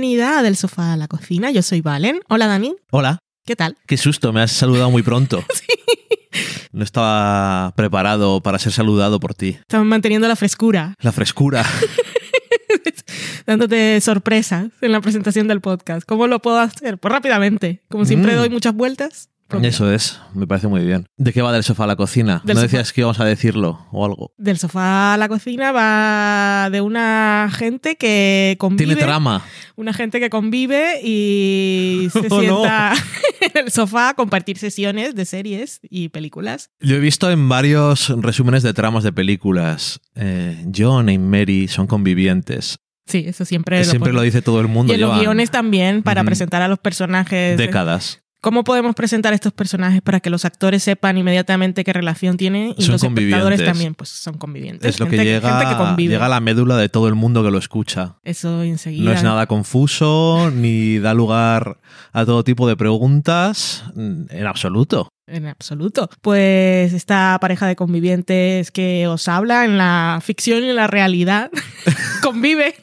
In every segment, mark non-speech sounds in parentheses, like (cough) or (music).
bienvenida a Del Sofá a la Cocina. Yo soy Valen. Hola, Dani. Hola. ¿Qué tal? Qué susto, me has saludado muy pronto. (laughs) No estaba preparado para ser saludado por ti. Estamos manteniendo la frescura, La frescura. (laughs) dándote sorpresas en la presentación del podcast. ¿Cómo lo puedo hacer? Pues rápidamente. Como siempre Mm. doy muchas vueltas. Eso es, me parece muy bien. ¿De qué va del sofá a la cocina? Del ¿No sofá. decías que íbamos a decirlo o algo? Del sofá a la cocina va de una gente que convive. Tiene trama. Una gente que convive y (laughs) se Oh, no. sienta en el sofá a compartir sesiones de series y películas. Yo he visto en varios resúmenes de tramas de películas. eh, John y Mary son convivientes. Sí, eso siempre, Siempre lo dice todo el mundo. Y en los guiones también, para presentar a los personajes. décadas. ¿Cómo podemos presentar a estos personajes para que los actores sepan inmediatamente qué relación tienen y Son los espectadores también pues son convivientes? Es lo que llega, gente que convive. llega a la médula de todo el mundo que lo escucha. Eso enseguida. No es nada confuso, ni da lugar a todo tipo de preguntas, en absoluto. En absoluto. Pues esta pareja de convivientes que os habla en la ficción y en la realidad (laughs) convive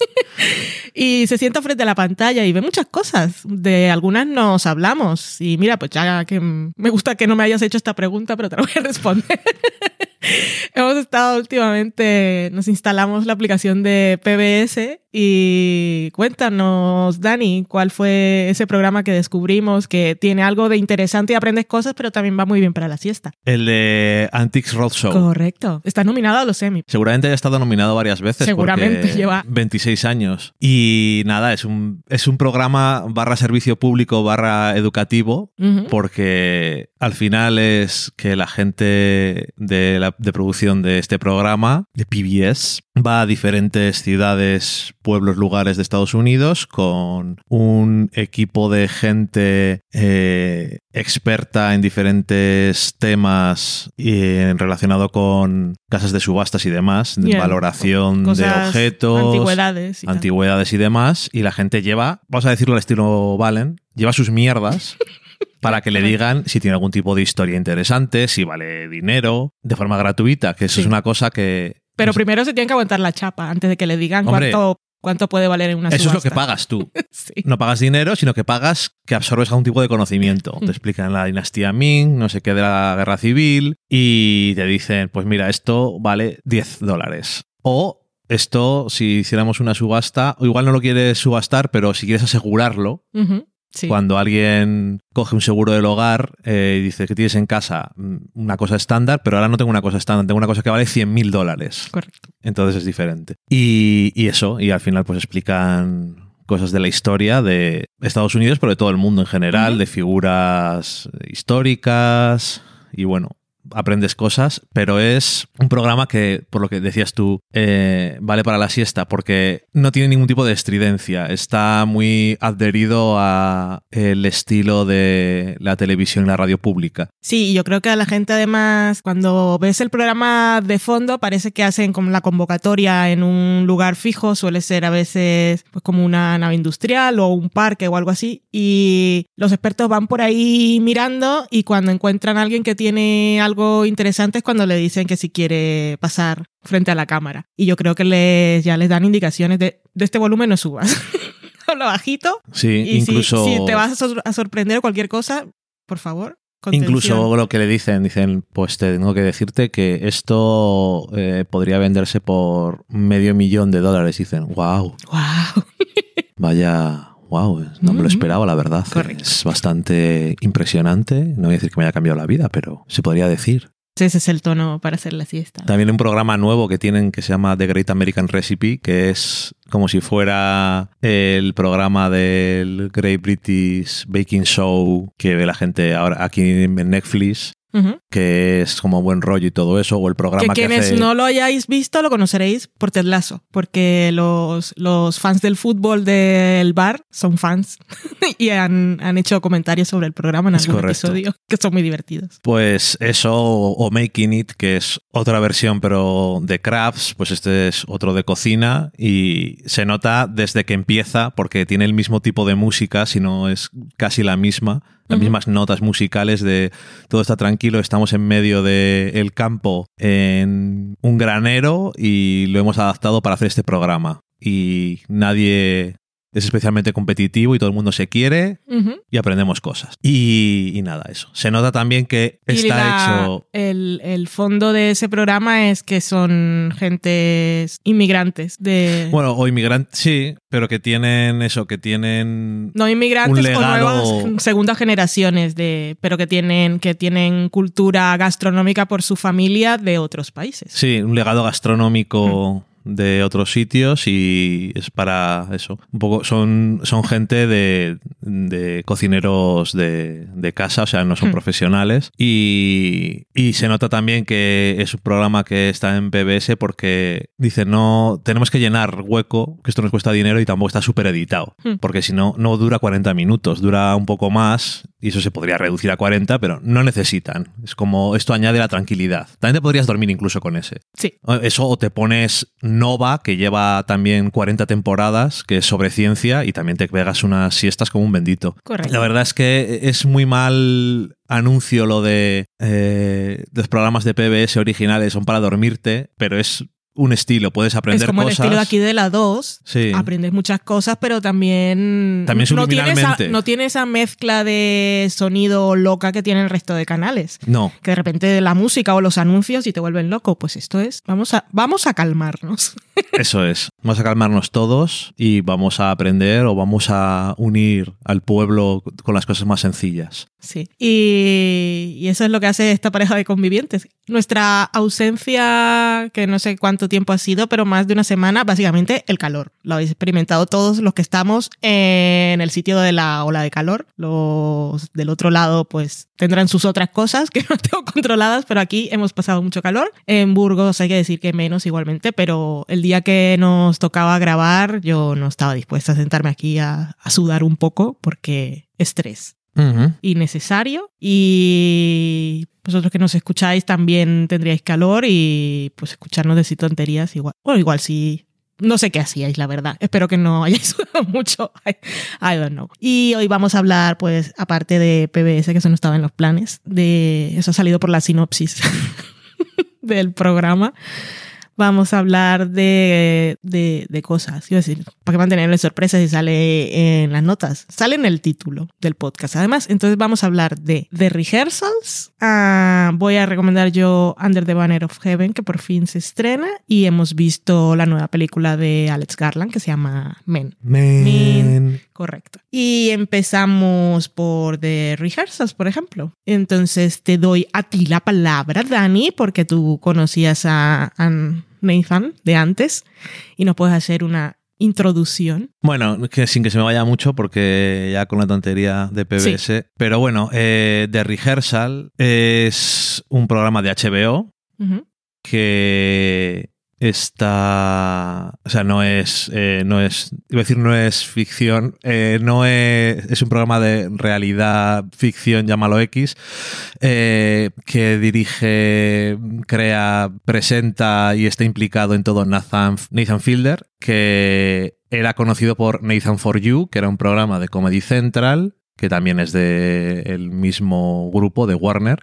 y se sienta frente a la pantalla y ve muchas cosas. De algunas nos hablamos. Y mira, pues ya que me gusta que no me hayas hecho esta pregunta, pero te la voy a responder. (laughs) (laughs) Hemos estado últimamente, nos instalamos la aplicación de PBS y cuéntanos, Dani, cuál fue ese programa que descubrimos que tiene algo de interesante y aprendes cosas, pero también va muy bien para la siesta. El de Antiques Roadshow. Correcto. Está nominado a los Emmy. Seguramente haya estado nominado varias veces. Seguramente, (laughs) lleva- 26 años. Y nada, es un, es un programa barra servicio público barra educativo. Porque al final es que la gente de, la, de producción de este programa, de PBS, va a diferentes ciudades, pueblos, lugares de Estados Unidos con un equipo de gente eh, experta en diferentes temas y relacionado con casas de subastas y demás, valoración de objetos, Antigüedades. y antigüedades y demás, y la gente lleva, vamos a decirlo al estilo Valen, lleva sus mierdas (laughs) para que le digan si tiene algún tipo de historia interesante, si vale dinero, de forma gratuita, que eso Sí. es una cosa que... Pero no sé, primero se tienen que aguantar la chapa antes de que le digan Hombre, cuánto, cuánto puede valer en una eso es lo que pagas tú. (laughs) Sí. No pagas dinero, sino que pagas que absorbes algún tipo de conocimiento. Mm. Te explican la dinastía Ming, no sé qué de la guerra civil, y te dicen, pues mira, esto vale 10 dólares. O esto, si hiciéramos una subasta, o igual no lo quieres subastar, pero si quieres asegurarlo. Sí. Cuando alguien coge un seguro del hogar eh, y dice que tienes en casa mm, una cosa estándar, pero ahora no tengo una cosa estándar, tengo una cosa que vale 100 mil dólares. Correcto. Entonces es diferente. Y, y eso, y al final pues explican cosas de la historia de Estados Unidos, pero de todo el mundo en general, de figuras históricas y bueno. Aprendes cosas, pero es un programa que, por lo que decías tú, eh, vale para la siesta, porque no tiene ningún tipo de estridencia. Está muy adherido a el estilo de la televisión y la radio pública. Sí, yo creo que a la gente además, cuando ves el programa de fondo, parece que hacen como la convocatoria en un lugar fijo, suele ser a veces pues, como una nave industrial o un parque o algo así, y los expertos van por ahí mirando y cuando encuentran a alguien que tiene algo interesante es cuando le dicen que si quiere pasar frente a la cámara. Y yo creo que les, ya les dan indicaciones de, de este volumen no subas. (laughs) Habla bajito. Sí, Y incluso... si, te vas a, sor- a sorprender cualquier cosa, por favor. contención. Incluso lo que le dicen, dicen, pues te tengo que decirte que esto eh, podría venderse por medio millón de dólares. Dicen, wow, Wow. (laughs) vaya, wow, no me lo esperaba, la verdad. Correcto. Es bastante impresionante. No voy a decir que me haya cambiado la vida, pero se podría decir. Ese es el tono para hacer la siesta. También un programa nuevo que tienen que se llama The Great American Recipe, que es como si fuera el programa del Great British Baking Show que ve la gente ahora aquí en Netflix, Que es como buen rollo y todo eso, o el Que programa que, quienes hace... no lo hayáis visto lo conoceréis por Ted Lasso, porque los, los fans del fútbol del bar son fans (laughs) y han, han hecho comentarios sobre el programa en Es algún correcto. episodio que son muy divertidos. Pues eso, o Making It, que es otra versión, pero de crafts, pues este es otro de cocina y se nota desde que empieza, porque tiene el mismo tipo de música, si no es casi la misma, las mismas notas musicales de todo está tranquilo, estamos en medio del campo en un granero y lo hemos adaptado para hacer este programa. y nadie es especialmente competitivo y todo el mundo se quiere y aprendemos cosas. Y, y nada, eso. Se nota también que Y está la- hecho... El, el fondo de ese programa es que son gentes inmigrantes de... Bueno, o inmigrantes, sí, pero que tienen eso, que tienen... no inmigrantes un o legado- nuevas segundas generaciones de pero que tienen que tienen cultura gastronómica por su familia de otros países Sí, un legado gastronómico de otros sitios y es para eso. Un poco son, son gente de, de cocineros de, de casa, o sea, no son Hmm. profesionales. Y, y se nota también que es un programa que está en PBS porque dice, no, tenemos que llenar hueco, que esto nos cuesta dinero y tampoco está súper editado. Hmm. Porque si no, no dura 40 minutos, dura un poco más y eso se podría reducir a 40, pero no necesitan. Es como, esto añade la tranquilidad. También te podrías dormir incluso con ese. sí Eso o te pones Nova, que lleva también 40 temporadas, que es sobre ciencia, y también te pegas unas siestas como un bendito. Correcto. La verdad es que es muy mal anuncio lo de eh, los programas de PBS originales son para dormirte, pero es un estilo, puedes aprender es como el cosas. estilo de aquí de la 2 Sí. aprendes muchas cosas pero también También no tiene, esa, no tiene esa mezcla de sonido loca que tiene el resto de canales No, que de repente la música o los anuncios y te vuelven loco pues esto es vamos a vamos a calmarnos eso es. Vamos a calmarnos todos y vamos a aprender o vamos a unir al pueblo con las cosas más sencillas. Sí, y, eso es lo que hace esta pareja de convivientes. Nuestra ausencia, que no sé cuánto tiempo ha sido, pero más de una semana, básicamente el calor. Lo habéis experimentado todos los que estamos en el sitio de la ola de calor. Los del otro lado, pues tendrán sus otras cosas que (laughs) no tengo controladas, pero aquí hemos pasado mucho calor. En Burgos hay que decir que menos igualmente, pero el día que nos tocaba grabar, yo no estaba dispuesta a sentarme aquí a, a sudar un poco porque estrés Ujú. innecesario y vosotros que nos escucháis también tendríais calor y pues escucharnos decir tonterías igual. O igual sí. No sé qué hacíais, la verdad. Espero que no hayáis (laughs) sudado mucho. I, I don't know. Y hoy vamos a hablar, pues, aparte de PBS, que eso no estaba en los planes, de eso ha salido por la sinopsis (laughs) del programa. Vamos a hablar de, de, de cosas. Iba a decir, para que mantenerle sorpresa si sale en las notas. Sale en el título del podcast. Además, entonces vamos a hablar de The Rehearsals. Ah, voy a recomendar yo Under the Banner of Heaven, que por fin se estrena. Y hemos visto la nueva película de Alex Garland, que se llama Men. Man. Correcto. Y empezamos por The Rehearsals, por ejemplo. Entonces te doy a ti la palabra, Dani, porque tú conocías a, a Nathan de antes y nos puedes hacer una introducción. Bueno, que sin que se me vaya mucho, porque ya con la tontería de PBS. Pero bueno, eh, The Rehearsal es un programa de HBO que está. O sea, no es. eh, no es. Iba a decir, no es ficción. eh, no es. Es un programa de realidad, ficción, llámalo X. eh, que dirige, crea, presenta y está implicado en todo Nathan, Nathan Fielder, que era conocido por Nathan for You, que era un programa de Comedy Central, que también es del mismo grupo de Warner,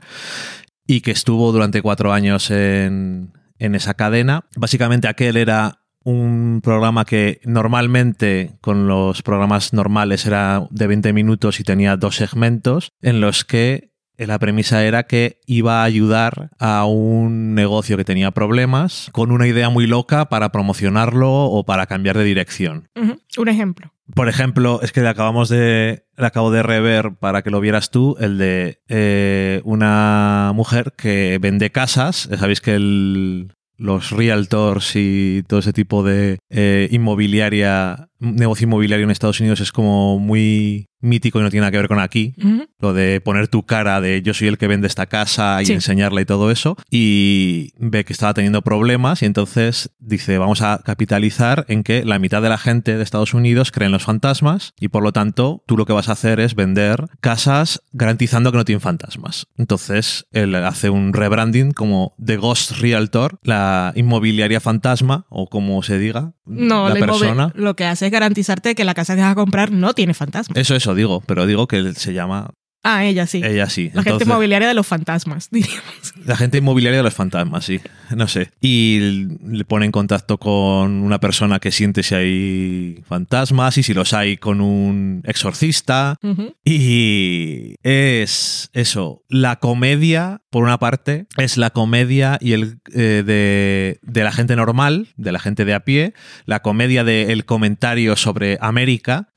y que estuvo durante cuatro años en, en esa cadena. Básicamente aquel era un programa que normalmente con los programas normales era de 20 minutos y tenía dos segmentos en los que la premisa era que iba a ayudar a un negocio que tenía problemas con una idea muy loca para promocionarlo o para cambiar de dirección. Un ejemplo. Por ejemplo, es que le acabamos de. Le acabo de rever para que lo vieras tú, el de eh, una mujer que vende casas. Sabéis que el- los realtors y todo ese tipo de eh, inmobiliaria, negocio inmobiliario en Estados Unidos es como muy mítico y no tiene nada que ver con aquí. Lo de poner tu cara de yo soy el que vende esta casa y Sí. enseñarla y todo eso. Y ve que estaba teniendo problemas y entonces dice, vamos a capitalizar en que la mitad de la gente de Estados Unidos cree en los fantasmas y por lo tanto tú lo que vas a hacer es vender casas garantizando que no tienen fantasmas. Entonces él hace un rebranding como The Ghost Realtor, la inmobiliaria fantasma o como se diga, No, la persona. lo que hace es garantizarte que la casa que vas a comprar no tiene fantasma. Eso, eso digo, pero digo que se llama Ah, ella sí. Ella sí. La gente inmobiliaria de los fantasmas, (laughs) diríamos. La gente inmobiliaria de los fantasmas, sí. No sé. Y le pone en contacto con una persona que siente si hay fantasmas y si los hay con un exorcista. Y es eso, la comedia, por una parte, es la comedia y el eh, de, de la gente normal, de la gente de a pie, la comedia del comentario sobre América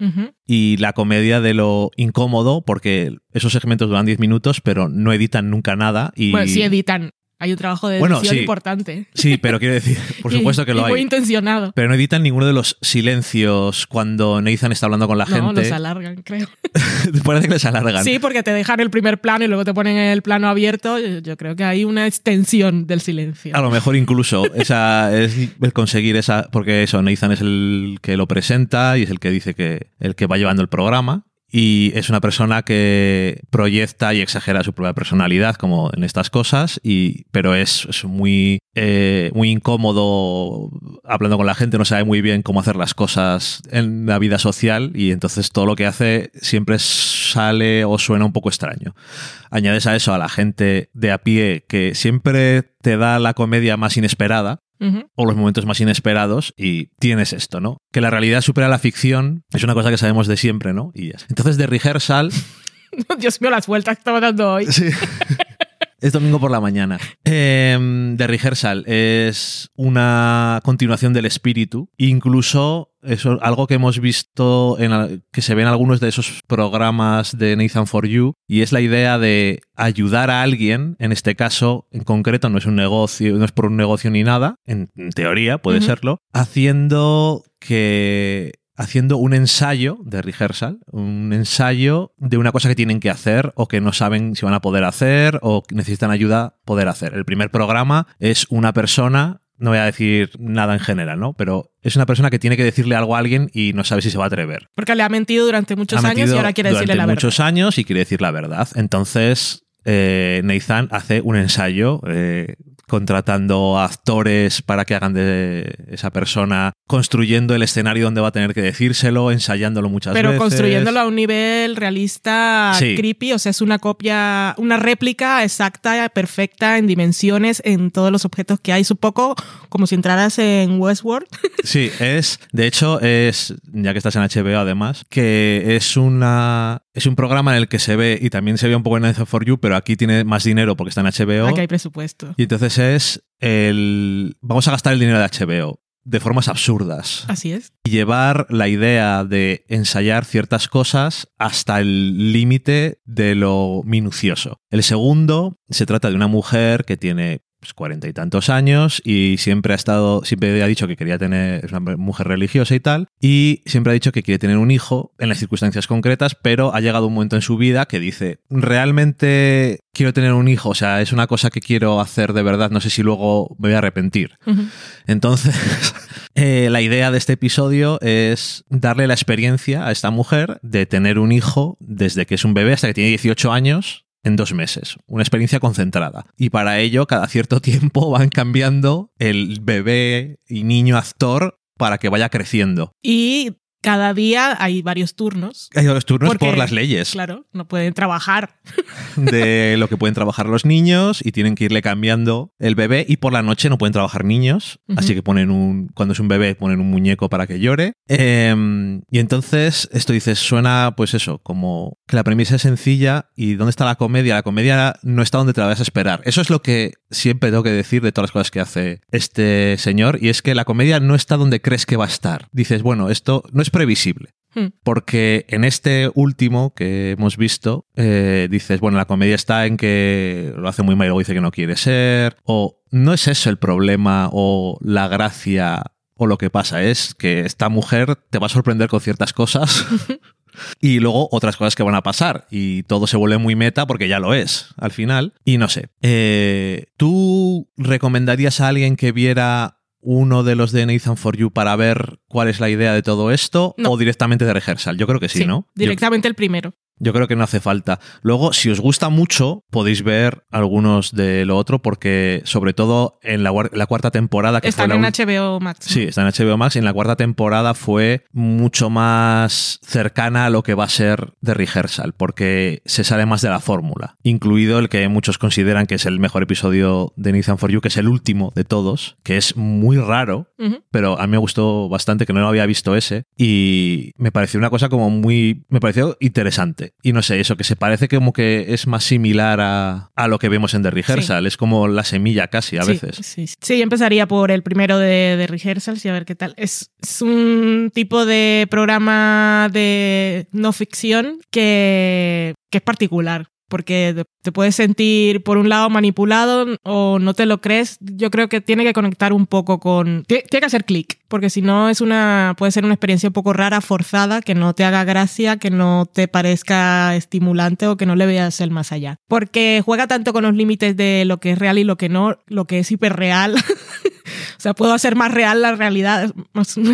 y la comedia de lo incómodo, porque esos segmentos duran 10 minutos, pero no editan nunca nada. Y... Bueno, sí editan. Hay un trabajo de Bueno, edición sí. importante. Sí, pero quiero decir, por (laughs) supuesto que y lo Muy hay. intencionado. Pero no editan ninguno de los silencios cuando Nathan está hablando con la No, gente. los alargan, creo. (laughs) Parece que les alargan. Sí, porque te dejan el primer plano y luego te ponen el plano abierto. Yo creo que hay una extensión del silencio. A lo mejor incluso esa (laughs) es el conseguir esa, porque eso, Nathan es el que lo presenta y es el que dice que el que va llevando el programa. Y es una persona que proyecta y exagera su propia personalidad, como en estas cosas, y, pero es, muy, eh, muy incómodo hablando con la gente, no sabe muy bien cómo hacer las cosas en la vida social, y entonces todo lo que hace siempre sale o suena un poco extraño. Añades a eso a la gente de a pie que siempre te da la comedia más inesperada O los momentos más inesperados y tienes esto, ¿no? Que la realidad supera la ficción es una cosa que sabemos de siempre, ¿no? Y ya. Entonces de rehearsal (laughs) Dios mío, las vueltas que estaba dando hoy. (laughs) es domingo por la mañana. Eh, The Rehearsal es una continuación del espíritu. Incluso eso, algo que hemos visto, en, que se ve en algunos de esos programas de Nathan for You, y es la idea de ayudar a alguien, en este caso, en concreto, no es un negocio, no es por un negocio ni nada, en, en teoría puede serlo, haciendo que haciendo un ensayo de rehearsal, un ensayo de una cosa que tienen que hacer o que no saben si van a poder hacer o necesitan ayuda poder hacer. El primer programa es una persona, no voy a decir nada en general, ¿no? Pero es una persona que tiene que decirle algo a alguien y no sabe si se va a atrever. Porque le ha mentido durante muchos Ha años y ahora quiere decirle durante la muchos años y quiere decir la verdad. Entonces, eh, Nathan hace un ensayo eh, contratando actores para que hagan de esa persona, construyendo el escenario donde va a tener que decírselo, ensayándolo muchas Pero veces. construyéndolo a un nivel realista, Sí. creepy, o sea, es una copia, una réplica exacta, perfecta en dimensiones, en todos los objetos que hay. Es un poco como si entraras en Westworld. (laughs) Sí, es, de hecho, es, ya que estás en HBO además, que es una es un programa en el que se ve, y también se ve un poco en Nathan for You, pero aquí tiene más dinero porque está en HBO. Aquí hay presupuesto. Y entonces es el. Vamos a gastar el dinero de HBO de formas absurdas. Así es. Y llevar la idea de ensayar ciertas cosas hasta el límite de lo minucioso. El segundo se trata de una mujer que tiene cuarenta y tantos años y siempre ha estado, siempre ha dicho que quería tener, es una mujer religiosa y tal, y siempre ha dicho que quiere tener un hijo en las circunstancias concretas, pero ha llegado un momento en su vida que dice, realmente quiero tener un hijo, o sea, es una cosa que quiero hacer de verdad, no sé si luego me voy a arrepentir. Entonces, (laughs) eh, la idea de este episodio es darle la experiencia a esta mujer de tener un hijo desde que es un bebé hasta que tiene 18 años en dos meses. Una experiencia concentrada. Y para ello, cada cierto (laughs) tiempo van cambiando el bebé y niño actor para que vaya creciendo. Y cada día hay varios turnos. Hay los turnos Porque, por las leyes Claro, no pueden trabajar. (laughs) de lo que pueden trabajar los niños y tienen que irle cambiando el bebé y por la noche no pueden trabajar niños, así que ponen un cuando es un bebé ponen un muñeco para que llore. Eh, y entonces esto dices suena pues eso como que la premisa es sencilla y dónde está la comedia. La comedia no está donde te la vas a esperar. Eso es lo que siempre tengo que decir de todas las cosas que hace este señor y es que la comedia no está donde crees que va a estar. Dices bueno esto no es previsible. Hmm. Porque en este último que hemos visto, eh, dices, bueno, la comedia está en que lo hace muy mal y luego dice que no quiere ser, o no es eso el problema o la gracia o lo que pasa, es que esta mujer te va a sorprender con ciertas cosas. (laughs) (laughs) Y luego otras cosas que van a pasar. Y todo se vuelve muy meta porque ya lo es al final. Y no sé. eh, ¿Tú recomendarías a alguien que viera uno de los de Nathan for You para ver cuál es la idea de todo esto? No. ¿O directamente de rehearsal? Yo creo que sí, ¿no? Yo- Directamente el primero. Yo creo que no hace falta. Luego, si os gusta mucho, podéis ver algunos de lo otro, porque sobre todo en la, la cuarta temporada que Están fue en la HBO Max. Sí, está en HBO Max y en la cuarta temporada fue mucho más cercana a lo que va a ser de Rehearsal, porque se sale más de la fórmula, incluido el que muchos consideran que es el mejor episodio de Nathan For You, que es el último de todos, que es muy raro, pero a mí me gustó bastante que no lo había visto ese y me pareció una cosa como muy me pareció interesante y no sé eso que se parece como que es más similar a, a lo que vemos en The Rehearsal es como la semilla casi a Sí, veces Sí, sí. Empezaría por el primero de, de Rehearsals y a ver qué tal. Es, es un tipo de programa de no ficción que, que es particular. Porque te- puedes sentir, por un lado, manipulado o no te lo crees. Yo creo que tiene que conectar un poco con. Tiene que hacer clic, porque si no, es una, puede ser una experiencia un poco rara, forzada, que no te haga gracia, que no te parezca estimulante o que no le veas el más allá. Porque juega tanto con los límites de lo que es real y lo que no, lo que es hiperreal. (laughs) O sea, puedo hacer más real la realidad.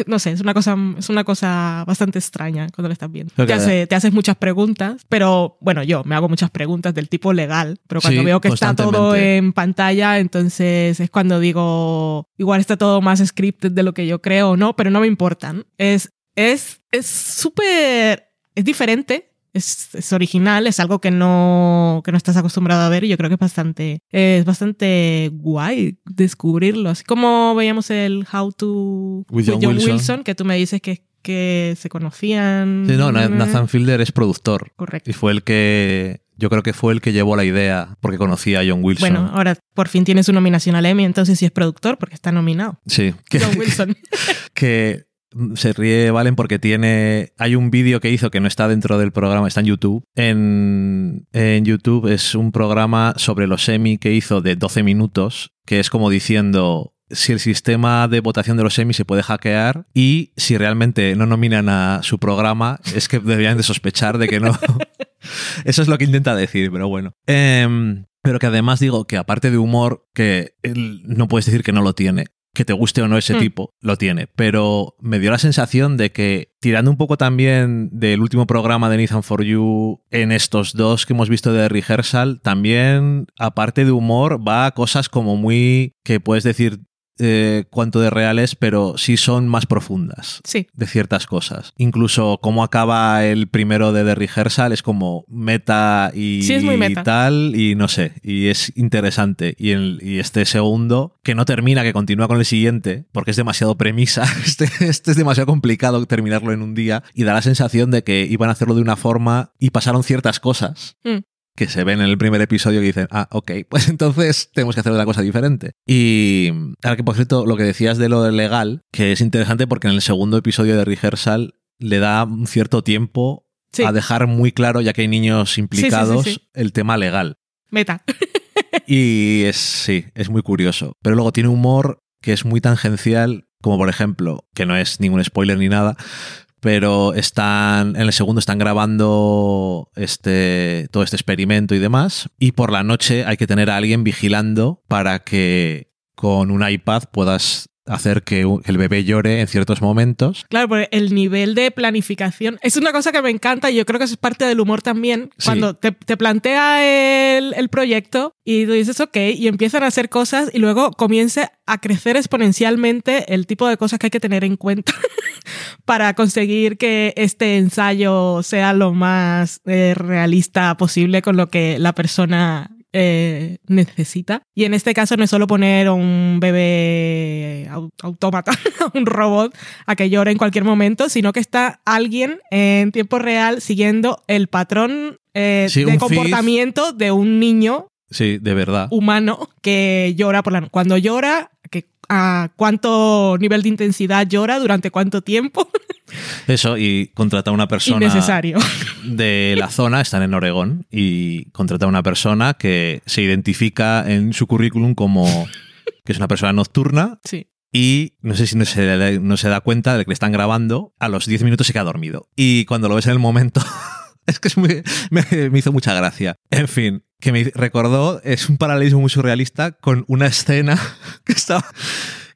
No sé, es una cosa, es una cosa bastante extraña cuando lo estás viendo. Ok. Te, hace- te haces muchas preguntas, pero bueno, yo me hago muchas preguntas del tipo legal, pero cuando Sí, veo que está todo en pantalla, entonces es cuando digo, igual está todo más scripted de lo que yo creo o no, pero no me importan. Es es es súper es diferente. Es, es original, es algo que no, que no estás acostumbrado a ver y yo creo que es bastante, es bastante guay descubrirlo. Así como veíamos el How to With John Wilson. que tú me dices que, que se conocían. Sí, no, Na- Nathan Fielder es productor Correcto. y fue el que yo creo que fue el que llevó la idea porque conocía a John Wilson Bueno, ahora por fin tiene su nominación al Emmy, entonces sí es productor porque está nominado. sí que, John Wilson. (laughs) que se ríe Valen porque tiene. Hay un vídeo que hizo que no está dentro del programa, está en YouTube. En, en YouTube es un programa sobre los Emmy que hizo de 12 minutos, que es como diciendo si el sistema de votación de los Emmy se puede hackear y si realmente no nominan a su programa, es que deberían de sospechar de que no. (laughs) Eso es lo que intenta decir, pero bueno. Em, pero que además digo que aparte de humor, que no puedes decir que no lo tiene, que te guste o no ese Hmm. tipo, lo tiene. Pero me dio la sensación de que, tirando un poco también del último programa de Nathan For You en estos dos que hemos visto de Rehearsal, también, aparte de humor, va a cosas como muy. que puedes decir eh, cuánto de reales, pero sí son más profundas Sí. de ciertas cosas. Incluso cómo acaba el primero de The Rehearsal es como meta y, Sí, meta. tal, y no sé, y es interesante. Y, el- y este segundo, que no termina, que continúa con el siguiente, porque es demasiado premisa, (laughs) este, este es demasiado complicado terminarlo en un día, y da la sensación de que iban a hacerlo de una forma y pasaron ciertas cosas. Mm. Que se ven en el primer episodio que dicen, ah, ok, (laughs) pues entonces tenemos que hacer una cosa diferente. Y ahora que por cierto, lo que decías de lo legal, que es interesante porque en el segundo episodio de Rehearsal le da un cierto tiempo Sí. a dejar muy claro, ya que hay niños implicados, sí, sí. el tema legal. Meta. (laughs) Y es, sí, es muy curioso. Pero luego tiene humor que es muy tangencial, como por ejemplo, que no es ningún spoiler ni nada, pero están, en el segundo están grabando este, todo este experimento y demás, y por la noche hay que tener a alguien vigilando para que con un iPad puedas hacer que el bebé llore en ciertos momentos. Claro, porque el nivel de planificación es una cosa que me encanta y yo creo que eso es parte del humor también. Sí. Cuando te, te plantea el, el proyecto y tú dices, ok, y empiezan a hacer cosas y luego comienza a crecer exponencialmente el tipo de cosas que hay que tener en cuenta (laughs) para conseguir que este ensayo sea lo más eh, realista posible con lo que la persona eh, necesita. Y en este caso no es solo poner a un bebé au- autómata, (laughs) un robot, a que llore en cualquier momento, sino que está alguien en tiempo real siguiendo el patrón eh, Sí, de comportamiento de un niño Sí, de verdad. humano que llora por la no- Cuando llora, a cuánto nivel de intensidad llora, durante cuánto tiempo. (laughs) Eso, y contrata a una persona Innecesario. de la zona, están en Oregón, y contrata a una persona que se identifica en su currículum como que es una persona nocturna Sí. y no sé si no se, da- no se da cuenta de que le están grabando, a los 10 minutos se queda dormido. Y cuando lo ves en el momento, (laughs) es que es muy, me, me hizo mucha gracia. En fin, que me recordó, es un paralelismo muy surrealista con una escena (laughs) que, estaba,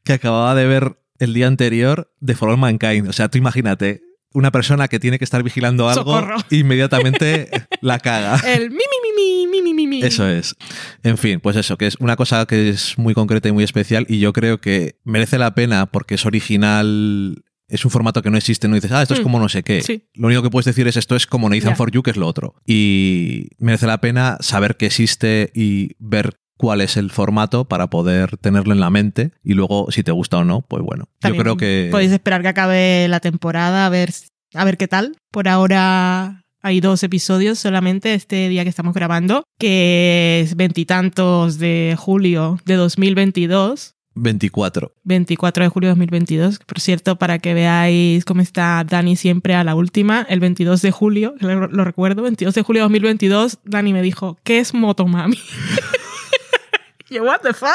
que acababa de ver el día anterior de For All Mankind. O sea, tú imagínate una persona que tiene que estar vigilando algo, Socorro. (laughs) inmediatamente la caga. (laughs) El mi, mi, mi, mi, mi, mi, mi. Eso es. En fin, pues eso, que es una cosa que es muy concreta y muy especial y yo creo que merece la pena porque es original. Es un formato que no existe, no dices, ah, esto es Mm. como no sé qué. Sí. Lo único que puedes decir es esto es como Nathan for You, que es lo otro. Y merece la pena saber que existe y ver cuál es el formato para poder tenerlo en la mente y luego si te gusta o no, pues bueno. También yo creo que... Podéis esperar que acabe la temporada a ver, a ver qué tal. Por ahora hay dos episodios solamente este día que estamos grabando, que es veintitantos de julio de 2022. 24. 24 de julio de 2022. Por cierto, para que veáis cómo está Dani siempre a la última, el 22 de julio, lo, lo recuerdo, 22 de julio de 2022, Dani me dijo, ¿qué es Motomami? (laughs) Yo, what the fuck?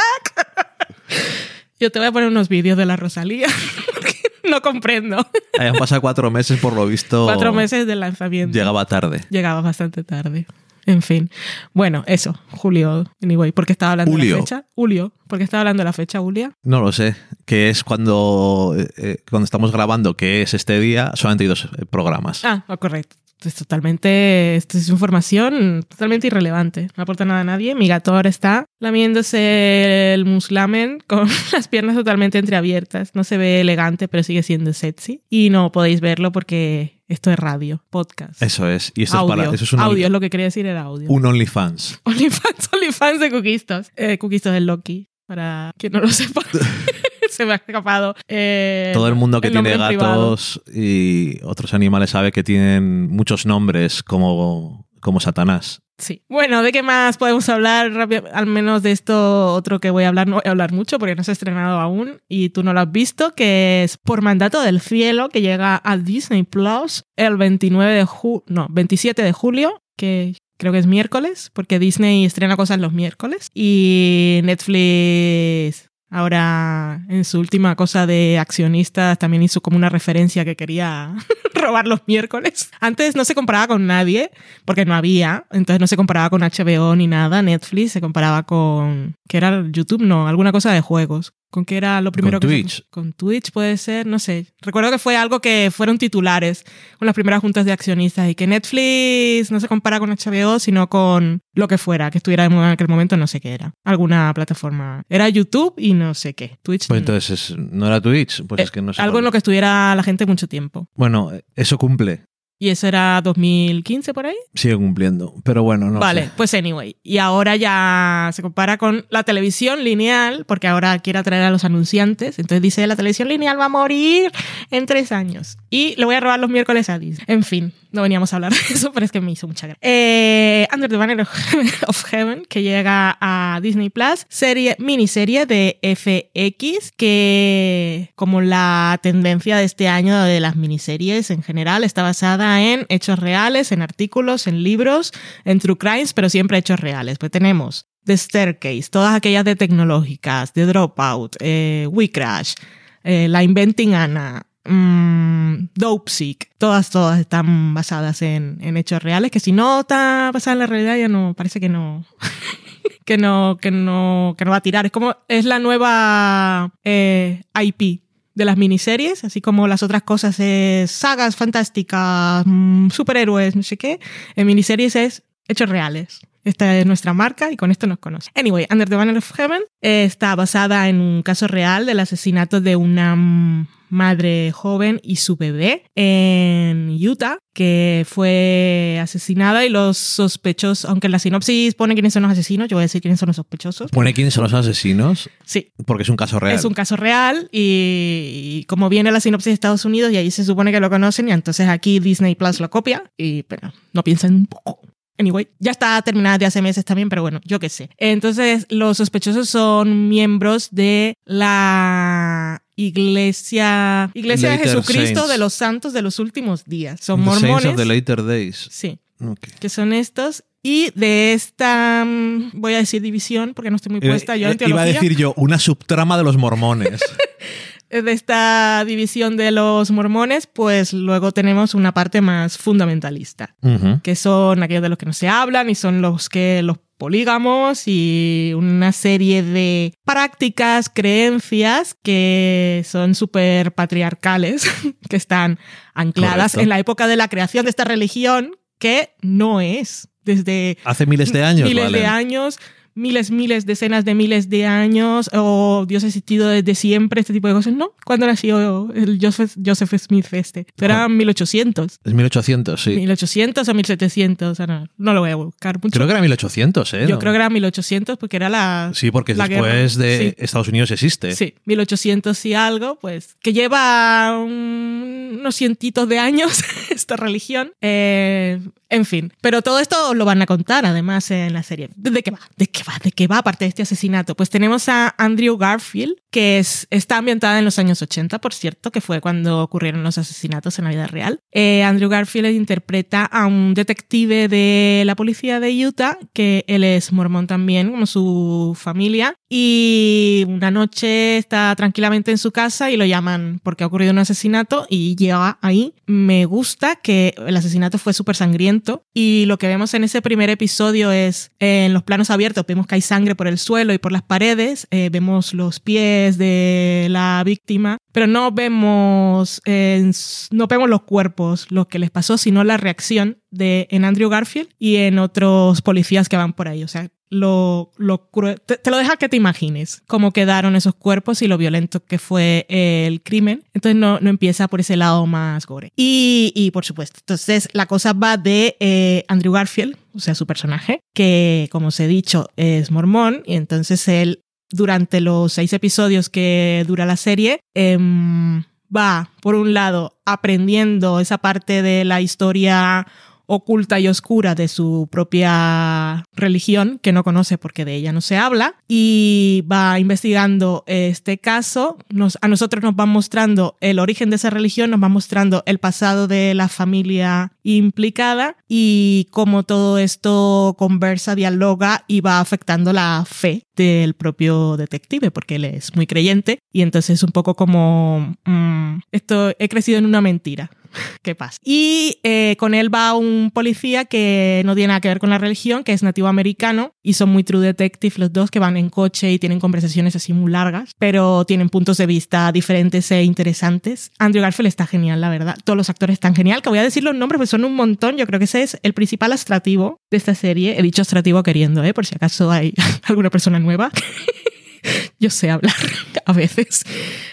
(laughs) Yo te voy a poner unos vídeos de la Rosalía. (laughs) porque no comprendo. Hayan pasado cuatro meses, por lo visto. Cuatro meses de lanzamiento. Llegaba tarde. Llegaba bastante tarde. En fin. Bueno, eso. Julio, anyway. ¿Por qué estaba hablando de la fecha? Julio. ¿Por qué estaba hablando de la fecha, Julia? No lo sé. Que es cuando, eh, eh, cuando estamos grabando, que es este día, solamente hay dos eh, programas. Ah, oh, correcto. Es totalmente, esto es información totalmente irrelevante. No aporta nada a nadie. Mi gato ahora está lamiéndose el muslamen (laughs) con las piernas totalmente entreabiertas. No se ve elegante, pero sigue siendo sexy. Y no podéis verlo porque esto es radio, podcast. Eso es. Y esto audio. es para. Eso es un, audio es lo que quería decir era audio. un OnlyFans. (laughs) OnlyFans, OnlyFans de Cookistos. Eh, Cookistos del Loki, para quien no lo sepa. (laughs) (laughs) Se me ha escapado. eh, Todo el mundo que tiene gatos y otros animales sabe que tienen muchos nombres como, como Satanás. Sí. Bueno, ¿de qué más podemos hablar? rápido? Al menos de esto otro que voy a hablar, no voy a hablar mucho porque no se ha estrenado aún y tú no lo has visto, que es Por Mandato del Cielo, que llega a Disney Plus el 29 de julio, no, 27 de julio, que creo que es miércoles, porque Disney estrena cosas los miércoles y Netflix ahora en su última cosa de accionistas también hizo como una referencia que quería (laughs) robar los miércoles. Antes no se comparaba con nadie porque no había, entonces no se comparaba con HBO ni nada, Netflix se comparaba con que era YouTube, no, alguna cosa de juegos. ¿Con qué era lo primero Con que se- Twitch. con Twitch puede ser, no sé. Recuerdo que fue algo que fueron titulares con las primeras juntas de accionistas y que Netflix no se compara con HBO, sino con lo que fuera, que estuviera en aquel momento, no sé qué era. Alguna plataforma. Era YouTube y no sé qué. Twitch. Pues no. entonces, es- ¿no era Twitch? Pues Eh, es que no sé. algo cuál. en lo que estuviera la gente mucho tiempo. Bueno, eso cumple. Y eso era 2015 por ahí. Sigue cumpliendo. Pero bueno, no vale, sé. pues anyway. Y ahora ya se compara con la televisión lineal, porque ahora quiere atraer a los anunciantes. Entonces dice, la televisión lineal va a morir en tres años. Y le voy a robar los miércoles a Disney. En fin, no veníamos a hablar de eso, pero es que me hizo mucha gracia. Eh, Under the Banner (laughs) of Heaven, que llega a Disney Plus, serie, miniserie de FX, que como la tendencia de este año de las miniseries en general, está basada en hechos reales, en artículos, en libros, en true crimes, pero siempre hechos reales. Pues tenemos The Staircase, todas aquellas de tecnológicas, The Dropout, eh, We Crash, eh, La Inventing Anna, mm, Dope Sick, todas, todas están basadas en, en hechos reales, que si no está basada en la realidad ya no, parece que no, (laughs) que no, que no, que no va a tirar. Es como, es la nueva eh, IP de las miniseries, así como las otras cosas es sagas fantásticas, mm, superhéroes, no sé qué. En miniseries es hechos reales. Esta es nuestra marca y con esto nos conoce. Anyway, Under the Banner of Heaven eh, está basada en un caso real del asesinato de una madre joven y su bebé en Utah, que fue asesinada y los sospechosos, aunque en la sinopsis pone quiénes son los asesinos, yo voy a decir quiénes son los sospechosos. Pone quiénes son los asesinos, Sí, porque es un caso real. es un caso real y, y como viene la sinopsis de Estados Unidos y ahí se supone que lo conocen y entonces aquí Disney Plus lo copia y pero no piensan un poco. Anyway, ya está terminada de hace meses también, pero bueno, yo qué sé. Entonces, los sospechosos son miembros de la iglesia, iglesia de Later Jesucristo Saints. de los santos de los últimos días. Son The Saints of mormones. the Later Days. Sí, Ok. que son estos. Y de esta, mm, voy a decir división porque no estoy muy puesta yo en Eh, Iba a teología. decir yo, una subtrama de los mormones. (laughs) de esta división de los mormones, pues luego tenemos una parte más fundamentalista, que son aquellos de los que no se hablan y son los que los polígamos y una serie de prácticas, creencias que son súper patriarcales, (laughs) que están ancladas Correcto. en la época de la creación de esta religión, que no es. Desde Hace miles de años, miles de años, miles, miles, decenas de miles de años, o Dios ha existido desde siempre, este tipo de cosas. No, cuando nació el Joseph, Joseph Smith este? Pero era 1800. Es 1800, sí. 1800 o 1700, o sea, no, no lo voy a buscar mucho. Creo que era 1800, ¿eh? Yo ¿No? creo que era 1800 porque era la... Sí, porque la después guerra. de Sí. Estados Unidos existe. Sí, 1800 y algo, pues, que lleva un- unos cientitos de años (laughs) esta religión. Eh, en fin, pero todo esto lo van a contar además en la serie. ¿De qué va? ¿De qué ¿De qué va aparte de este asesinato? Pues tenemos a Andrew Garfield, que es, está ambientada en los años 80, por cierto, que fue cuando ocurrieron los asesinatos en la vida real. Eh, Andrew Garfield interpreta a un detective de la policía de Utah, que él es mormón también, como su familia, y una noche está tranquilamente en su casa y lo llaman porque ha ocurrido un asesinato y llega ahí. Me gusta que el asesinato fue súper sangriento y lo que vemos en ese primer episodio es eh, en los planos abiertos, vemos que hay sangre por el suelo y por las paredes, eh, vemos los pies de la víctima, pero no vemos, eh, no vemos los cuerpos, lo que les pasó, sino la reacción de en Andrew Garfield y en otros policías que van por ahí. O sea, lo, lo te, te lo deja que te imagines cómo quedaron esos cuerpos y lo violento que fue el crimen. Entonces no, no empieza por ese lado más gore. Y, y por supuesto, entonces la cosa va de eh, Andrew Garfield, o sea, su personaje, que como os he dicho es mormón y entonces él durante los seis episodios que dura la serie, em, va, por un lado, aprendiendo esa parte de la historia oculta y oscura de su propia religión, que no conoce porque de ella no se habla, y va investigando este caso. Nos, a nosotros nos va mostrando el origen de esa religión, nos va mostrando el pasado de la familia implicada y cómo todo esto conversa, dialoga y va afectando la fe del propio detective, porque él es muy creyente y entonces un poco como, mm, esto he crecido en una mentira. (laughs) ¿Qué pasa? Y eh, con él va un policía que no tiene nada que ver con la religión, que es nativo americano, y son muy true detective los dos, que van en coche y tienen conversaciones así muy largas, pero tienen puntos de vista diferentes e interesantes. Andrew Garfield está genial, la verdad. Todos los actores están genial, que voy a decir los nombres, pues son un montón. Yo creo que ese es el principal astrativo de esta serie. He dicho astrativo queriendo, ¿eh? por si acaso hay (laughs) alguna persona nueva. (laughs) (laughs) Yo sé hablar (laughs) a veces.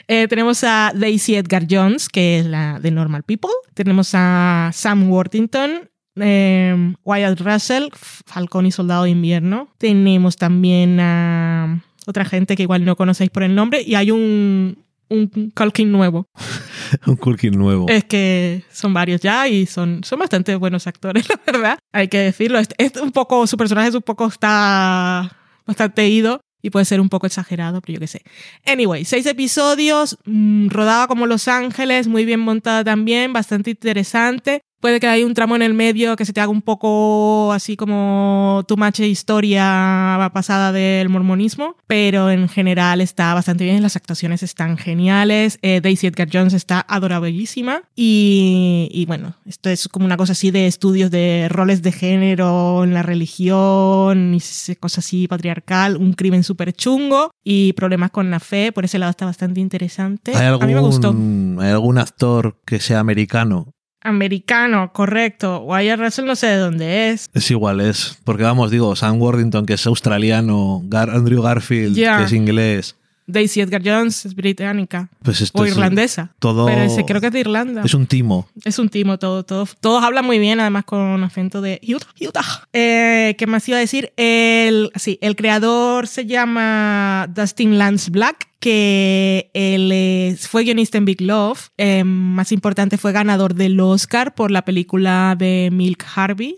Eh, tenemos a Daisy Edgar Jones, que es la de Normal People. Tenemos a Sam Worthington, eh, Wyatt Russell, Falcón y Soldado de Invierno. Tenemos también a otra gente que igual no conocéis por el nombre. Y hay un, un Culkin nuevo. (laughs) Un Culkin nuevo. Es que son varios ya y son, son bastante buenos actores, la verdad. Hay que decirlo. Es, es un poco, su personaje es un poco, está bastante ido y puede ser un poco exagerado, pero yo qué sé. Anyway, seis episodios, mmm, rodada como Los Ángeles, muy bien montada también, bastante interesante. Puede que haya un tramo en el medio que se te haga un poco así como tu mache historia pasada del mormonismo, pero en general está bastante bien, las actuaciones están geniales, eh, Daisy Edgar Jones está adorabilísima y, y bueno, esto es como una cosa así de estudios de roles de género en la religión y cosas así patriarcal, un crimen súper chungo y problemas con la fe, por ese lado está bastante interesante. ¿Hay algún, A mí me gustó. ¿Hay algún actor que sea americano? Americano, correcto. Wyatt Russell no sé de dónde es. Es igual, es. Porque vamos, digo, Sam Worthington, que es australiano, Gar Andrew Garfield, que es inglés. Daisy Edgar Jones es británica Pues esto o es irlandesa. todo. Pero ese creo que es de Irlanda. Es un timo. Es un timo, todo, todo, todos hablan muy bien, además con acento de Utah. Utah. Eh, ¿Qué más iba a decir? El, sí, el creador se llama Dustin Lance Black, que él fue guionista en Big Love. Eh, más importante, fue ganador del Oscar por la película de Milk Harvey.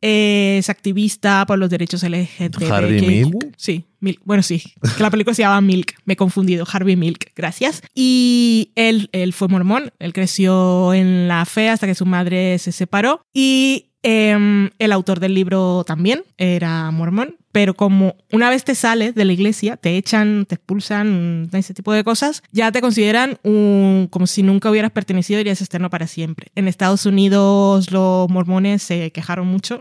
Es activista por los derechos LGTB. Harvey Milk. Sí, Milk. Bueno, sí, que la película se llama Milk. Me he confundido. Harvey Milk, gracias. Y él, él fue mormón. Él creció en la fe hasta que su madre se separó. Y Em, el autor del libro también era mormón, pero como una vez te sales de la iglesia, te echan, te expulsan, ese tipo de cosas, ya te consideran como si nunca hubieras pertenecido y eres externo para siempre. En Estados Unidos los mormones se quejaron mucho.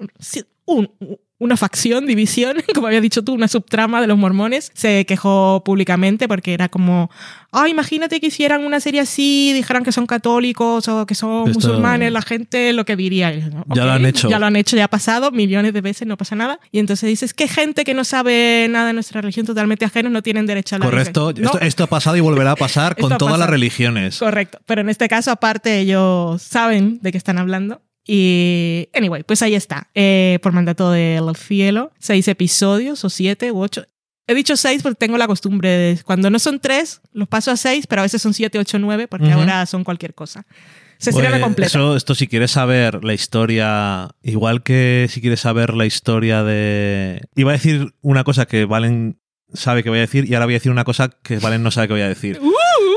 Un, una facción, división, (laughs) como había dicho tú, una subtrama de los mormones, se quejó públicamente porque era como, ah, imagínate que hicieran una serie así, dijeran que son católicos o que son musulmanes, la gente lo que diría. ya lo han hecho. Ya lo han hecho, ya ha pasado millones de veces, no pasa nada. Y entonces dices que gente que no sabe nada de nuestra religión, totalmente ajenos, no tienen derecho a la Correcto, esto, esto, ha pasado y volverá a pasar (laughs) con todas las religiones. Correcto, pero en este caso aparte ellos saben de qué están hablando y, anyway, pues ahí está. Eh, por mandato del cielo, seis episodios o siete u ocho. He dicho seis porque tengo la costumbre de cuando no son tres, los paso a seis, pero a veces son siete, ocho, nueve, porque ahora son cualquier cosa. Se pues, la completa. esto, si quieres saber la historia, igual que si quieres saber la historia de. Iba a decir una cosa que Valen sabe que voy a decir, y ahora voy a decir una cosa que Valen no sabe que voy a decir. Uh,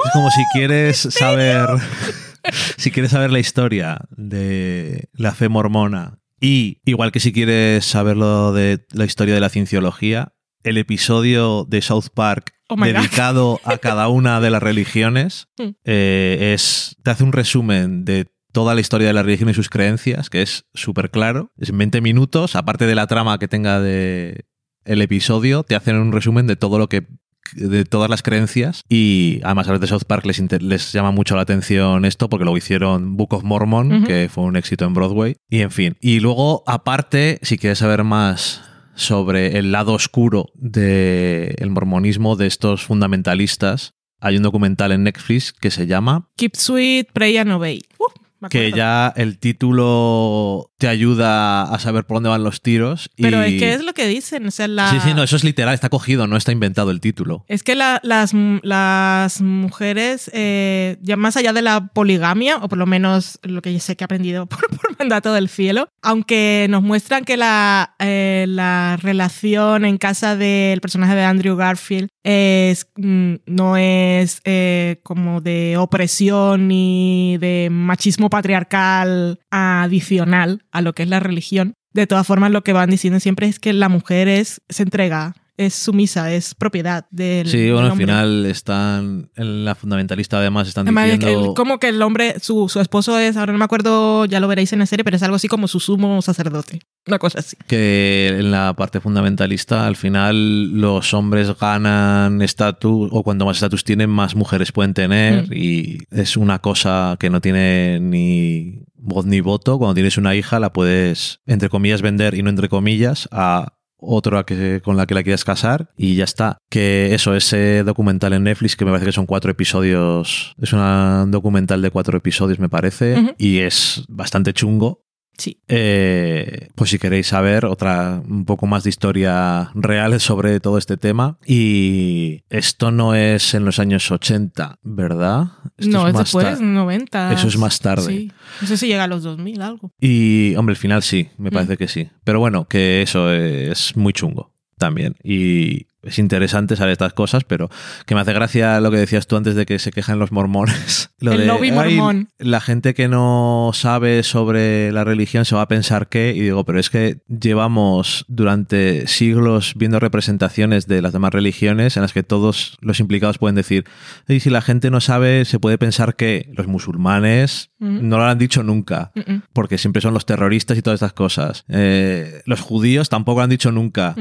es como si quieres saber. (laughs) (laughs) si quieres saber la historia de la fe mormona y igual que si quieres saber lo de la historia de la cienciología, el episodio de South Park oh dedicado a cada una de las religiones (laughs) mm. eh, es te hace un resumen de toda la historia de la religión y sus creencias, que es súper claro. Es en 20 minutos, aparte de la trama que tenga de el episodio, te hacen un resumen de todo lo que de todas las creencias y además a los de South Park les, les llama mucho la atención esto porque lo hicieron Book of Mormon, que fue un éxito en Broadway. Y en fin. Y luego, aparte, si quieres saber más sobre el lado oscuro del mormonismo de estos fundamentalistas, hay un documental en Netflix que se llama Keep Sweet, Pray and Obey. Uh, que ya el título te ayuda a saber por dónde van los tiros. Pero es que es lo que dicen. O sea, la... Sí, sí, no, eso es literal, está cogido, no está inventado el título. Es que las, las mujeres, eh, ya más allá de la poligamia, o por lo menos lo que yo sé que he aprendido (laughs) por, mandato del cielo, aunque nos muestran que la, eh, la relación en casa del personaje de Andrew Garfield es, mm, no es eh, como de opresión ni de machismo patriarcal adicional a lo que es la religión. De todas formas, lo que van diciendo siempre es que la mujer es, se entrega es sumisa, es propiedad del. Sí, bueno, al final están. En la fundamentalista, además, están diciendo. como que el hombre, su, su, esposo es, ahora no me acuerdo, ya lo veréis en la serie, pero es algo así como su sumo sacerdote. Una cosa así. Que en la parte fundamentalista, al final, los hombres ganan estatus, o cuanto más estatus tienen, más mujeres pueden tener, mm. y es una cosa que no tiene ni voz ni voto. Cuando tienes una hija, la puedes, entre comillas, vender y no entre comillas, a otra que, con la que la quieras casar y ya está. Que eso, ese documental en Netflix, que me parece que son cuatro episodios, es un documental de cuatro episodios, me parece, y es bastante chungo. Sí. Eh, pues si queréis saber otra un poco más de historia real sobre todo este tema. Y esto no es en los años 80, ¿verdad? no, es, después, 90. Eso es más tarde. Sí. No sé si llega a los 2000 algo. Y, hombre, el final sí, me parece mm. que sí. Pero bueno, que eso es muy chungo también. Y es interesante saber estas cosas, pero que me hace gracia lo que decías tú antes de que se quejan los mormones. (laughs) Lo el lobby mormón. La gente que no sabe sobre la religión se va a pensar que, y digo, pero es que llevamos durante siglos viendo representaciones de las demás religiones en las que todos los implicados pueden decir, y si la gente no sabe, se puede pensar que los musulmanes no lo han dicho nunca, porque siempre son los terroristas y todas estas cosas. Eh, los judíos tampoco lo han dicho nunca.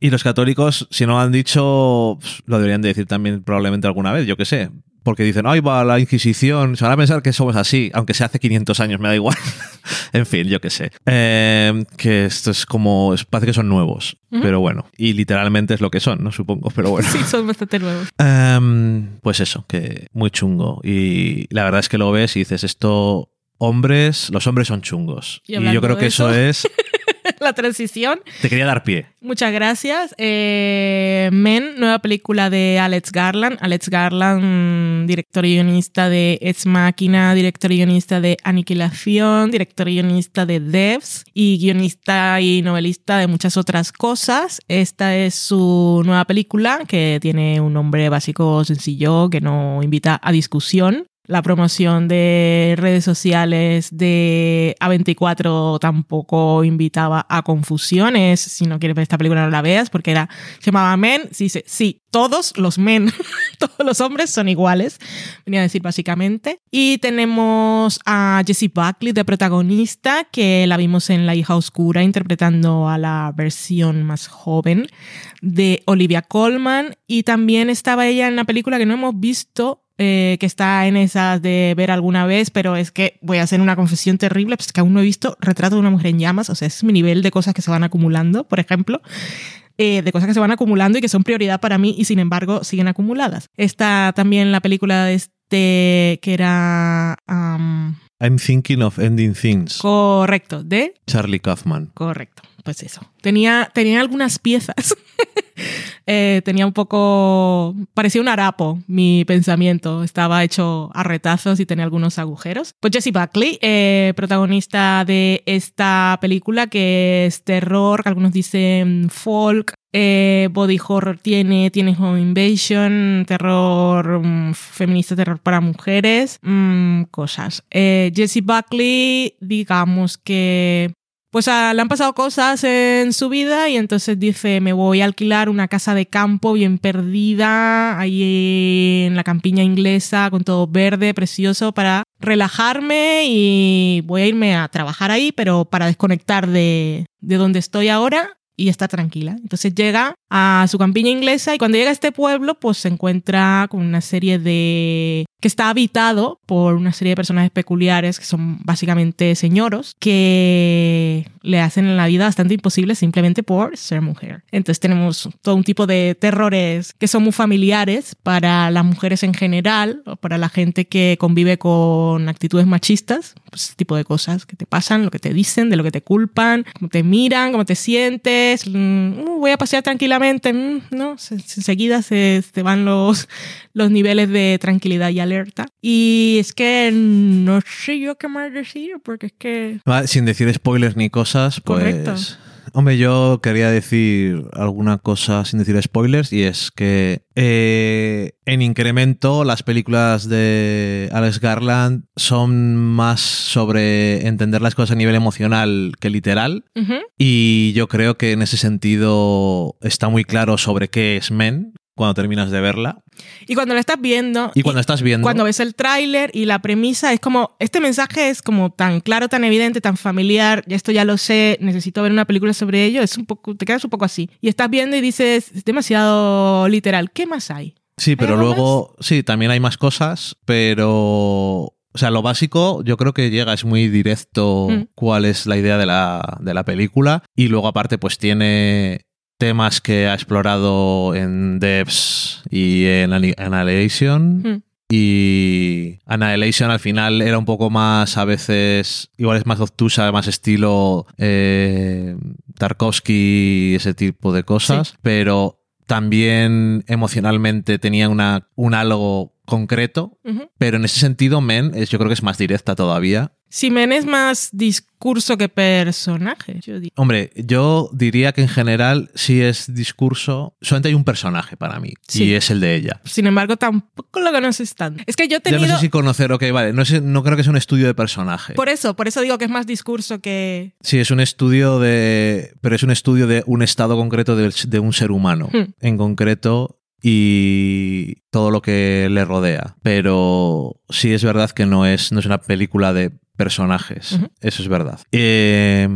Y los católicos, si no han dicho, lo deberían de decir también probablemente alguna vez, yo qué sé. Porque dicen, ay, va la Inquisición, se van a pensar que somos así, aunque sea hace 500 años, me da igual. (laughs) en fin, yo qué sé. Eh, que esto es como, parece que son nuevos, pero bueno, y literalmente es lo que son, ¿no? Supongo, pero bueno. (laughs) Sí, son bastante nuevos. Em, pues eso, que muy chungo. Y la verdad es que lo ves y dices, esto, hombres, los hombres son chungos. Y, yo creo que eso es... (laughs) la transición. Te quería dar pie. Muchas gracias. Eh, Men, nueva película de Alex Garland. Alex Garland, director y guionista de Ex Máquina, director y guionista de Aniquilación, director y guionista de Devs y guionista y novelista de muchas otras cosas. Esta es su nueva película que tiene un nombre básico sencillo que no invita a discusión La promoción de redes sociales de A24 tampoco invitaba a confusiones. Si no quieres ver esta película, no la veas, porque era, se llamaba Men. Sí, dice, sí, todos los men, (laughs) todos los hombres son iguales, venía a decir básicamente. Y tenemos a Jessie Buckley de protagonista, que la vimos en La hija oscura interpretando a la versión más joven de Olivia Colman. Y también estaba ella en la película que no hemos visto, eh, que está en esas de ver alguna vez, pero es que voy a hacer una confesión terrible, pues que aún no he visto Retrato de una mujer en llamas, o sea, es mi nivel de cosas que se van acumulando, por ejemplo. Eh, de cosas que se van acumulando y que son prioridad para mí y sin embargo siguen acumuladas. Está también la película de este que era... I'm thinking of ending things. correcto, de... Charlie Kaufman. Correcto, pues eso. Tenía, tenía algunas piezas. (laughs) Eh, tenía un poco... Parecía un harapo mi pensamiento. Estaba hecho a retazos y tenía algunos agujeros. Pues Jessie Buckley, eh, protagonista de esta película que es terror, que algunos dicen folk, eh, body horror tiene, tiene home invasion, terror mm, feminista, terror para mujeres, mm, cosas. Eh, Jessie Buckley, digamos que pues ah, le han pasado cosas en su vida y entonces dice, me voy a alquilar una casa de campo bien perdida, ahí en la campiña inglesa, con todo verde, precioso, para relajarme y voy a irme a trabajar ahí, pero para desconectar de, de donde estoy ahora y estar tranquila. Entonces llega a su campiña inglesa y cuando llega a este pueblo, pues se encuentra con una serie de... que está habitado por una serie de personajes peculiares que son básicamente señoros que le hacen la vida bastante imposible simplemente por ser mujer. Entonces tenemos todo un tipo de terrores que son muy familiares para las mujeres en general o para la gente que convive con actitudes machistas, pues ese tipo de cosas que te pasan, lo que te dicen, de lo que te culpan, cómo te miran, cómo te sientes, mm, uh, voy a pasear tranquilamente, mm, ¿no? Se- se- Enseguida se te van los, los niveles de tranquilidad y alerta. Y es que no sé yo qué más decir, porque es que... Va, Sin decir spoilers ni cosas, pues. Correcto. Hombre, yo quería decir alguna cosa sin decir spoilers y es que eh, en incremento las películas de Alex Garland son más sobre entender las cosas a nivel emocional que literal. Y yo creo que en ese sentido está muy claro sobre qué es Men cuando terminas de verla Y cuando la estás viendo... y cuando estás viendo Cuando ves el tráiler y la premisa es como, este mensaje es como tan claro, tan evidente, tan familiar, esto ya lo sé, necesito ver una película sobre ello, es un poco, te quedas un poco así. Y estás viendo y dices, es demasiado literal, ¿qué más hay? Sí, pero algo luego, sí, también hay más cosas, pero, o sea, lo básico yo creo que llega, es muy directo Mm. cuál es la idea de la, de la película y luego aparte pues tiene temas que ha explorado en Devs y en Annihilation. Mm. Y Annihilation al final era un poco más, a veces, igual es más obtusa, más estilo eh, Tarkovsky, ese tipo de cosas, pero también emocionalmente tenía una, un algo concreto, pero en ese sentido Men es, yo creo que es más directa todavía. Si Men es más discurso que personaje, yo diría. Hombre, yo diría que en general sí es discurso, solamente hay un personaje para mí, Sí. y es el de ella. Sin embargo, tampoco lo conoces tanto. Es que yo he Yo tenido... no sé si conocer, ok, vale, no, sé- no creo que sea un estudio de personaje. Por eso, por eso digo que es más discurso que... Sí, es un estudio de. Pero es un estudio de un estado concreto de, un ser humano. Hmm. En concreto. Y todo lo que le rodea. Pero sí es verdad que no es, no es una película de personajes. Eso es verdad. Eh,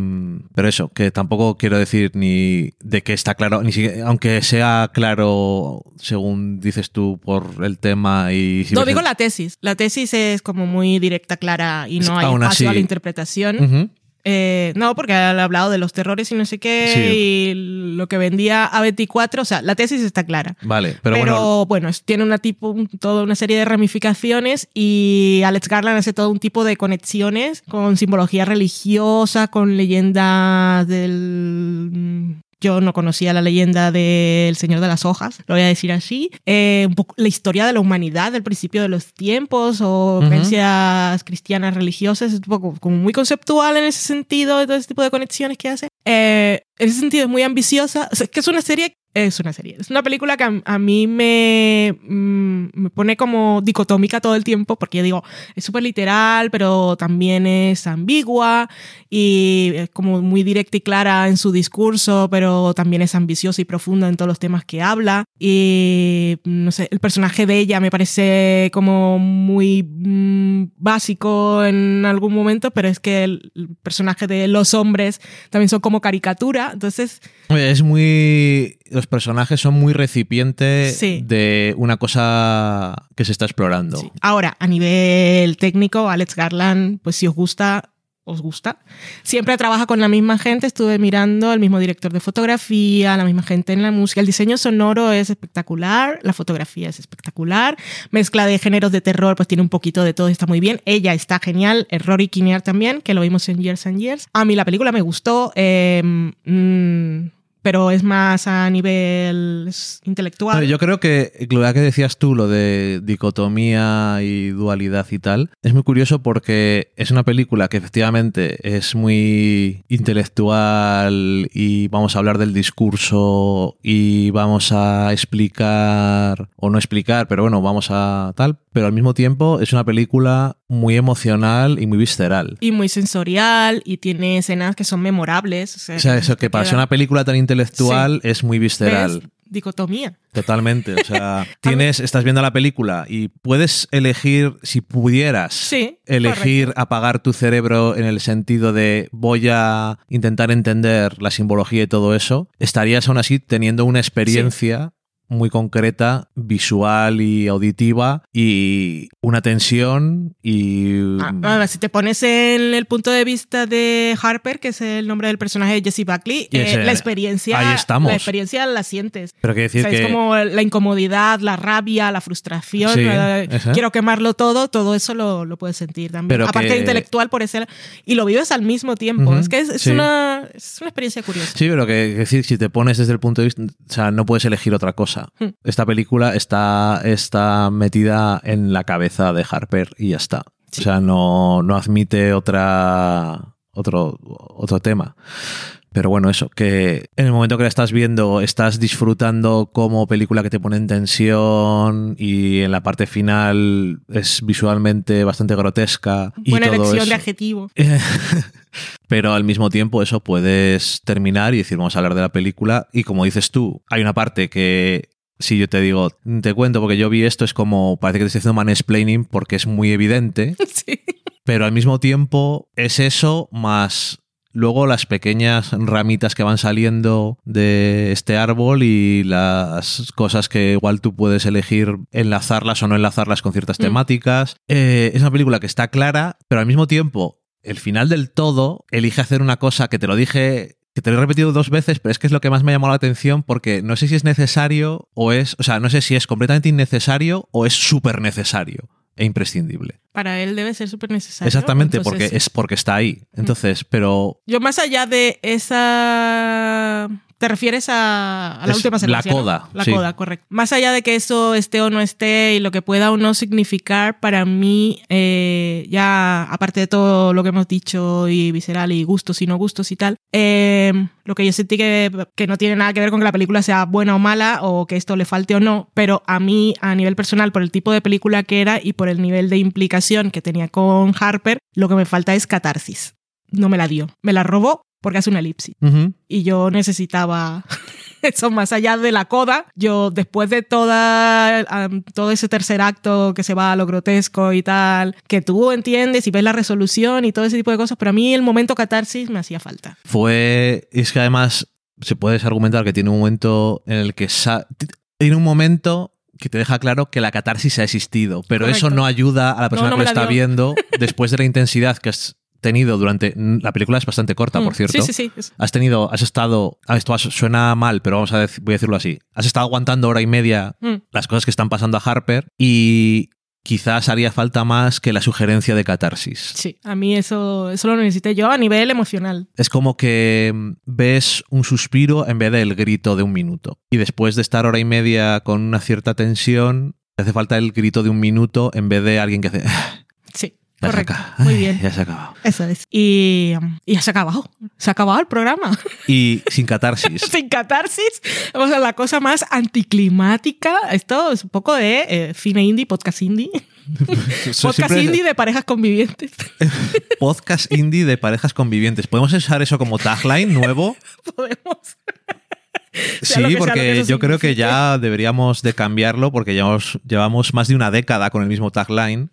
pero eso, que tampoco quiero decir ni de que está claro, ni si- aunque sea claro, según dices tú, por el tema y. si no, digo la tesis. La tesis es como muy directa, clara y no hay espacio a así- la interpretación. Eh, no, porque ha hablado de los terrores y no sé qué, Sí. y lo que vendía A24, o sea, la tesis está clara. Vale, pero, Pero, bueno. bueno, tiene una tipo, toda una serie de ramificaciones y Alex Garland hace todo un tipo de conexiones con simbología religiosa, con leyendas del... Yo no conocía la leyenda del Señor de las Hojas, lo voy a decir así. Eh, un poco la historia de la humanidad del principio de los tiempos o creencias cristianas religiosas, es un poco como muy conceptual en ese sentido, de todo ese tipo de conexiones que hace. Eh, en ese sentido es muy ambiciosa. O sea, es que es una serie es una serie. Es una película que a, a mí me, mm, me, pone como dicotómica todo el tiempo, porque yo digo, es súper literal, pero también es ambigua y es como muy directa y clara en su discurso, pero también es ambiciosa y profunda en todos los temas que habla. Y no sé, el personaje de ella me parece como muy mm, básico en algún momento, pero es que el, el personaje de los hombres también son como caricatura. Entonces. Es muy los personajes son muy recipientes sí. de una cosa que se está explorando. Sí. Ahora, a nivel técnico, Alex Garland, pues si os gusta, os gusta. Siempre trabaja con la misma gente, estuve mirando el mismo director de fotografía, la misma gente en la música. El diseño sonoro es espectacular, la fotografía es espectacular, mezcla de géneros de terror, pues tiene un poquito de todo, está muy bien. Ella está genial, Rory Kinnear también, que lo vimos en Years and Years. A mí la película me gustó. Eh, mmm, pero es más a nivel intelectual. Yo creo que lo que decías tú, lo de dicotomía y dualidad y tal, es muy curioso porque es una película que efectivamente es muy intelectual y vamos a hablar del discurso y vamos a explicar, o no explicar, pero bueno, vamos a tal, pero al mismo tiempo es una película muy emocional y muy visceral. Y muy sensorial y tiene escenas que son memorables. O sea, o sea eso que para ser una película tan intelectual sí. es muy visceral. ¿Ves? Dicotomía. Totalmente. O sea, (laughs) tienes, estás viendo la película y puedes elegir, si pudieras, sí, elegir correcto. apagar tu cerebro en el sentido de voy a intentar entender la simbología y todo eso, estarías aún así teniendo una experiencia. Muy concreta, visual y auditiva, y una tensión y... Ah, si te pones en el punto de vista de Harper, que es el nombre del personaje de Jesse Buckley, eh, la experiencia... Ahí estamos. La experiencia la sientes. Pero que decir o sea, que... Es como la incomodidad, la rabia, la frustración, Sí, quiero quemarlo todo, todo eso lo, lo puedes sentir también. Pero Aparte que- de intelectual por ese... Y lo vives al mismo tiempo. Es que es, es sí. una, es una experiencia curiosa. Sí, pero que, que decir, si te pones desde el punto de vista, o sea, no puedes elegir otra cosa. Esta película está, está metida en la cabeza de Harper y ya está. Sí. O sea, no, no admite otra, otro, otro tema. Pero bueno, eso, que en el momento que la estás viendo, estás disfrutando como película que te pone en tensión y en la parte final es visualmente bastante grotesca. y Buena todo elección eso. de adjetivo. (laughs) Pero al mismo tiempo eso puedes terminar y decir, vamos a hablar de la película. Y como dices tú, hay una parte que si yo te digo, te cuento porque yo vi esto, es como, parece que te estoy haciendo mansplaining porque es muy evidente, (laughs) sí. pero al mismo tiempo es eso más luego las pequeñas ramitas que van saliendo de este árbol y las cosas que igual tú puedes elegir enlazarlas o no enlazarlas con ciertas Mm. temáticas. Eh, es una película que está clara, pero al mismo tiempo el final del todo elige hacer una cosa que te lo dije que te lo he repetido dos veces, pero es que es lo que más me ha llamado la atención porque no sé si es necesario o es, o sea, no sé si es completamente innecesario o es súper necesario e imprescindible. Para él debe ser súper necesario. Exactamente, Entonces, porque es porque está ahí. Entonces, pero Yo más allá de esa... Te refieres a, a la Es última la secuencia, ¿no? coda, La sí. coda, correcto. Más allá de que eso esté o no esté y lo que pueda o no significar, para mí, eh, ya aparte de todo lo que hemos dicho y visceral y gustos y no gustos y tal, eh, lo que yo sentí que, que no tiene nada que ver con que la película sea buena o mala o que esto le falte o no, pero a mí, a nivel personal, por el tipo de película que era y por el nivel de implicación que tenía con Harper, lo que me falta es catarsis. No me la dio. Me la robó porque hace una elipsis ujú, y yo necesitaba (laughs) eso más allá de la coda. Yo después de toda, um, todo ese tercer acto que se va a lo grotesco y tal, que tú entiendes y ves la resolución y todo ese tipo de cosas, pero a mí el momento catarsis me hacía falta. fue. Es que además se puede argumentar que tiene un momento en el que. Tiene un momento que te deja claro que la catarsis ha existido, pero eso Correcto. no ayuda a la persona no que me lo está viendo (laughs) después de la intensidad que has tenido durante. La película es bastante corta, por Mm, cierto. Sí, sí, sí. Has tenido, has estado, esto suena mal, pero vamos a dec- voy a decirlo así. Has estado aguantando hora y media mm. las cosas que están pasando a Harper y quizás haría falta más que la sugerencia de catarsis. Sí, a mí eso, eso lo necesité yo a nivel emocional. Es como que mm, ves un suspiro en vez del grito de un minuto. Y después de estar hora y media con una cierta tensión, te hace falta el grito de un minuto en vez de alguien que hace... Ya se Correcto. acaba. Muy Ay, bien. Ya se ha acabado. Eso es. Y, y ya se ha acabado. Se ha acabado el programa. Y sin catarsis. (laughs) Sin catarsis. Vamos a la cosa más anticlimática. Esto es un poco de eh, cine indie, podcast indie. (laughs) Podcast siempre- indie de parejas convivientes. (laughs) Podcast indie de parejas convivientes. ¿Podemos usar eso como tagline nuevo? Podemos. (laughs) Sí, porque yo creo que ya deberíamos de cambiarlo porque llevamos, llevamos más de una década con el mismo tagline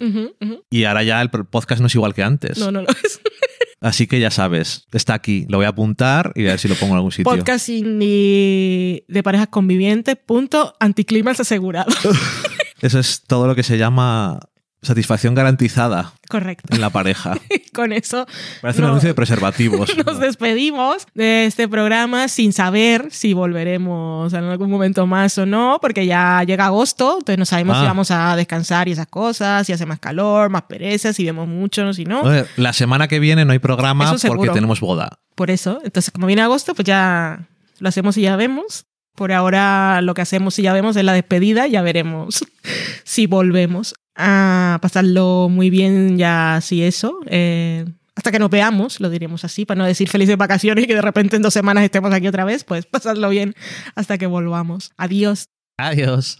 y ahora ya el podcast no es igual que antes. No, no lo es. (laughs) Así que ya sabes, está aquí. Lo voy a apuntar y a ver si lo pongo en algún sitio. Podcast de parejas convivientes. Punto. Anticlimax asegurado. (laughs) Eso es todo lo que se llama satisfacción garantizada Correcto. en la pareja. (laughs) Con eso Parece un No. anuncio de preservativos. (laughs) nos despedimos de este programa sin saber si volveremos en algún momento más o no, porque ya llega agosto, entonces no sabemos Ah. si vamos a descansar y esas cosas, si hace más calor, más pereza, si vemos mucho, si no. Ver, La semana que viene no hay programa porque tenemos boda. Por eso, entonces como viene agosto, pues ya lo hacemos y ya vemos. Por ahora lo que hacemos y ya vemos es la despedida, ya veremos (laughs) si volvemos a pasarlo muy bien ya así eso. eh, hasta que nos veamos, lo diremos así, para no decir felices vacaciones y que de repente en dos semanas estemos aquí otra vez, pues pasarlo bien hasta que volvamos. Adiós. Adiós.